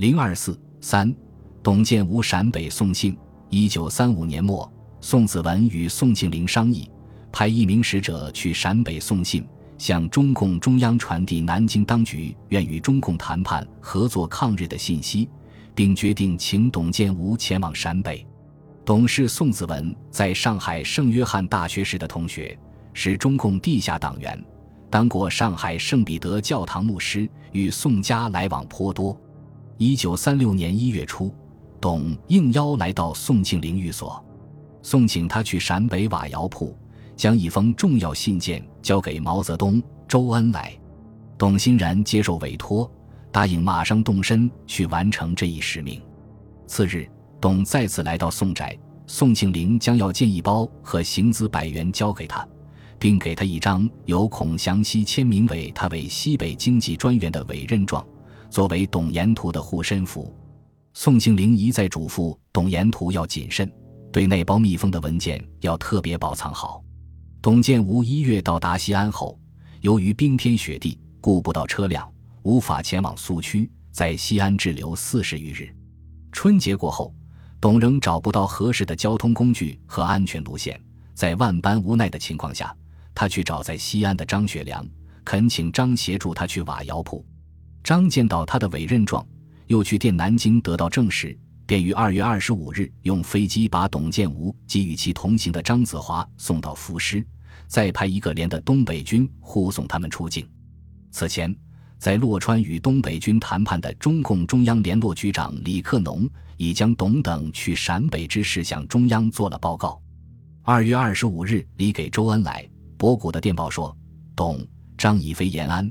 零二四三，董建吾陕北送信。一九三五年末，宋子文与宋庆龄商议，派一名使者去陕北送信，向中共中央传递南京当局愿与中共谈判合作抗日的信息，并决定请董建吾前往陕北。董是宋子文在上海圣约翰大学时的同学，是中共地下党员，当过上海圣彼得教堂牧师，与宋家来往颇多。一九三六年一月初，董应邀来到宋庆龄寓所，宋请他去陕北瓦窑铺，将一封重要信件交给毛泽东、周恩来。董欣然接受委托，答应马上动身去完成这一使命。次日，董再次来到宋宅，宋庆龄将要见一包和行资百元交给他，并给他一张由孔祥熙签名为他为西北经济专员的委任状。作为董延图的护身符，宋庆龄一再嘱咐董延图要谨慎，对那包密封的文件要特别保藏好。董建吾一月到达西安后，由于冰天雪地，顾不到车辆，无法前往苏区，在西安滞留四十余日。春节过后，董仍找不到合适的交通工具和安全路线，在万般无奈的情况下，他去找在西安的张学良，恳请张协助他去瓦窑铺。张见到他的委任状，又去电南京得到证实，便于二月二十五日用飞机把董建吾及与其同行的张子华送到福师，再派一个连的东北军护送他们出境。此前，在洛川与东北军谈判的中共中央联络局长李克农已将董等去陕北之事向中央做了报告。二月二十五日，李给周恩来、博古的电报说：“董、张已飞延安。”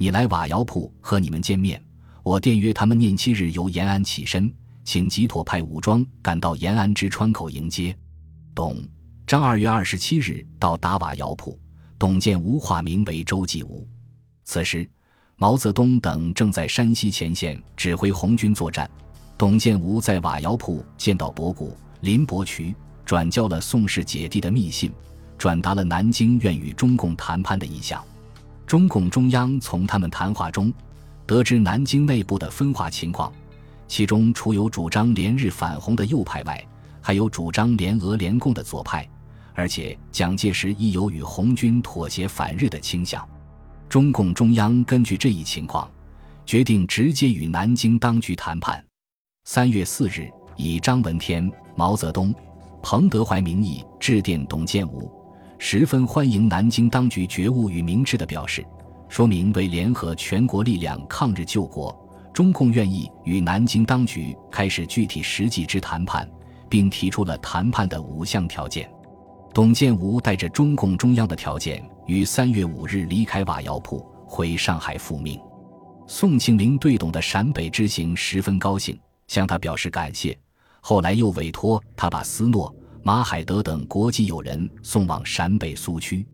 你来瓦窑铺和你们见面，我电约他们念七日由延安起身，请吉妥派武装赶到延安之川口迎接。董、张二月二十七日到达瓦窑铺，董建吾化名为周继吾。此时，毛泽东等正在山西前线指挥红军作战。董建吾在瓦窑铺见到博古、林伯渠，转交了宋氏姐弟的密信，转达了南京愿与中共谈判的意向。中共中央从他们谈话中得知南京内部的分化情况，其中除有主张联日反红的右派外，还有主张联俄联共的左派，而且蒋介石亦有与红军妥协反日的倾向。中共中央根据这一情况，决定直接与南京当局谈判。三月四日，以张闻天、毛泽东、彭德怀名义致电董建吾。十分欢迎南京当局觉悟与明智的表示，说明为联合全国力量抗日救国，中共愿意与南京当局开始具体实际之谈判，并提出了谈判的五项条件。董建吾带着中共中央的条件，于三月五日离开瓦窑铺，回上海复命。宋庆龄对董的陕北之行十分高兴，向他表示感谢。后来又委托他把斯诺。马海德等国际友人送往陕北苏区。